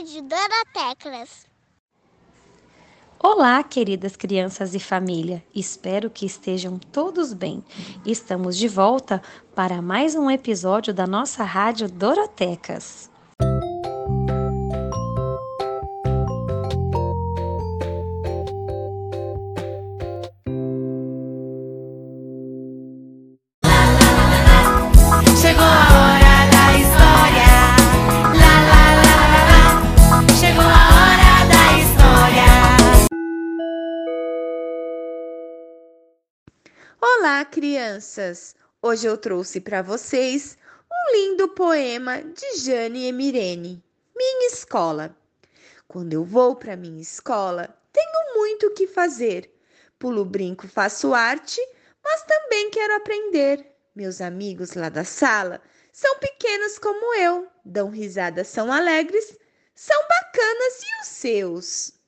Rádio Doroteclas. Olá, queridas crianças e família. Espero que estejam todos bem. Estamos de volta para mais um episódio da nossa Rádio Dorotecas. Olá, crianças! Hoje eu trouxe para vocês um lindo poema de Jane Emirene, Minha Escola. Quando eu vou para minha escola, tenho muito o que fazer. Pulo brinco, faço arte, mas também quero aprender. Meus amigos lá da sala são pequenos como eu, dão risadas, são alegres, são bacanas e os seus?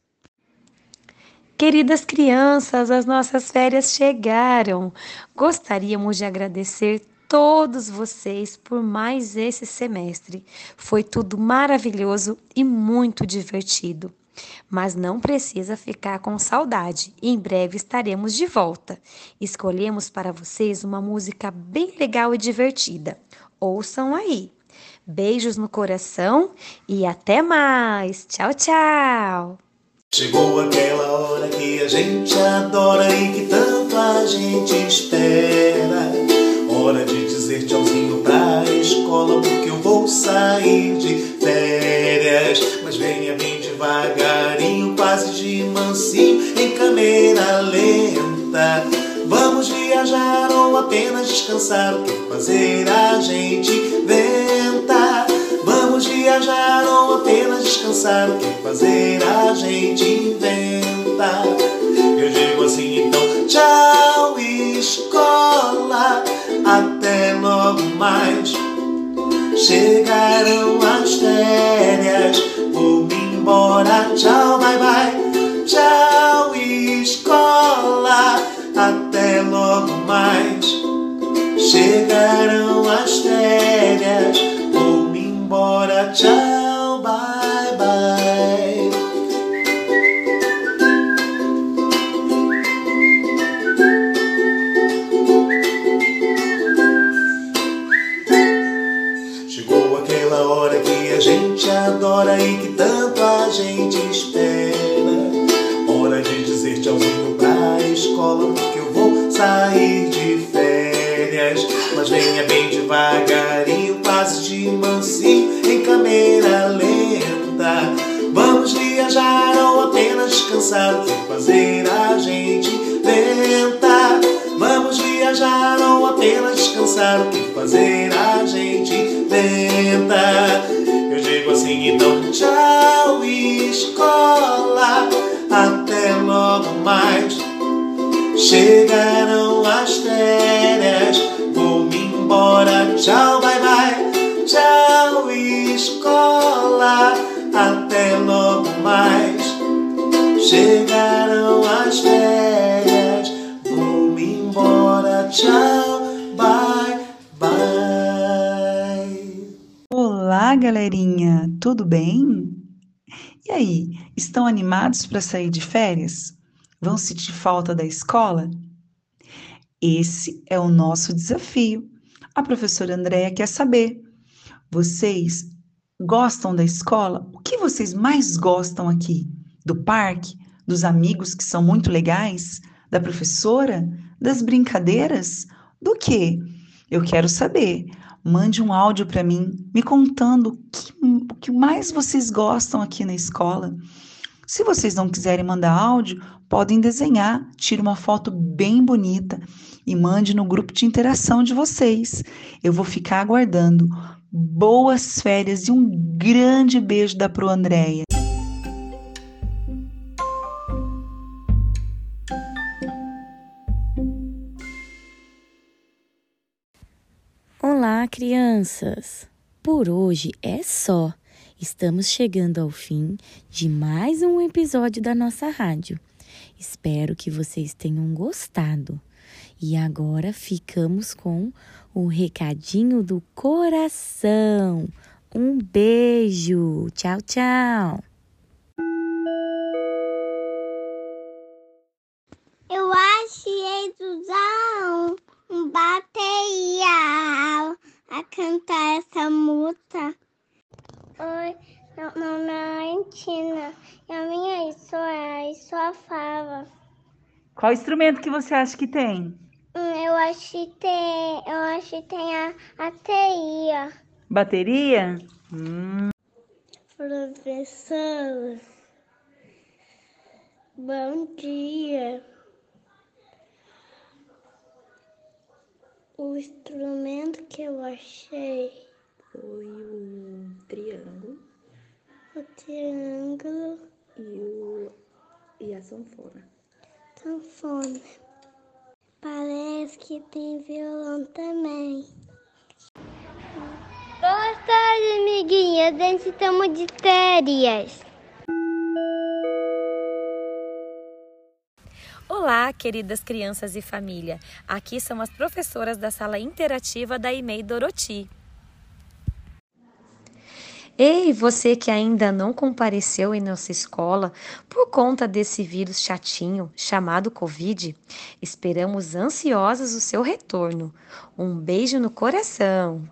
Queridas crianças, as nossas férias chegaram. Gostaríamos de agradecer todos vocês por mais esse semestre. Foi tudo maravilhoso e muito divertido. Mas não precisa ficar com saudade. Em breve estaremos de volta. Escolhemos para vocês uma música bem legal e divertida. Ouçam aí. Beijos no coração e até mais. Tchau, tchau. Chegou aquela hora que a gente adora e que tanto a gente espera. Hora de dizer tchauzinho pra escola, porque eu vou sair de férias. Mas venha bem devagarinho, quase de mansinho, em câmera lenta. Vamos viajar ou apenas descansar? O que fazer a gente inventa? Vamos viajar ou apenas descansar? O que fazer gente inventa? Eu digo assim então, tchau escola, até logo mais. Chegaram as férias, vou-me embora, tchau, bye bye. Tchau escola, até logo mais. Chegaram as sair de férias. Mas venha bem devagarinho, passe de mansinho, em câmera lenta. Vamos viajar ou apenas descansar, fazer a gente inventa. Vamos viajar ou apenas descansar, o que fazer a gente inventa. Eu digo assim, então tchau escola, até logo mais. Chegaram as férias, vou-me embora, tchau, bye bye. Tchau escola, até logo mais. Chegaram as férias, vou-me embora, tchau, bye bye. Olá, galerinha, tudo bem? E aí, estão animados para sair de férias? Vão sentir falta da escola? Esse é o nosso desafio. A professora Andréia quer saber: vocês gostam da escola? O que vocês mais gostam aqui? Do parque? Dos amigos que são muito legais? Da professora? Das brincadeiras? Do que? Eu quero saber. Mande um áudio para mim, me contando o que, o que mais vocês gostam aqui na escola. Se vocês não quiserem mandar áudio, podem desenhar, tire uma foto bem bonita e mande no grupo de interação de vocês. Eu vou ficar aguardando. Boas férias e um grande beijo da Pro Andréia. Olá, crianças! Por hoje é só. Estamos chegando ao fim de mais um episódio da nossa rádio. Espero que vocês tenham gostado. E agora ficamos com o recadinho do coração. Um beijo. Tchau, tchau. Eu achei um bateria a cantar essa música. Oi, não, não, não, Argentina. E a minha isso é isso a fava. Qual instrumento que você acha que tem? Hum, Eu acho que tem, eu acho que tem a, a teia. Bateria? Hum, Professor, bom dia. O instrumento que eu achei Foi o triângulo o triângulo e, o, e a sanfona. Sanfona. Parece que tem violão também. Boa tarde, amiguinhas. Nós estamos de férias. Olá, queridas crianças e família. Aqui são as professoras da sala interativa da IMEI Doroti. Ei, você que ainda não compareceu em nossa escola por conta desse vírus chatinho chamado Covid, esperamos ansiosos o seu retorno. Um beijo no coração!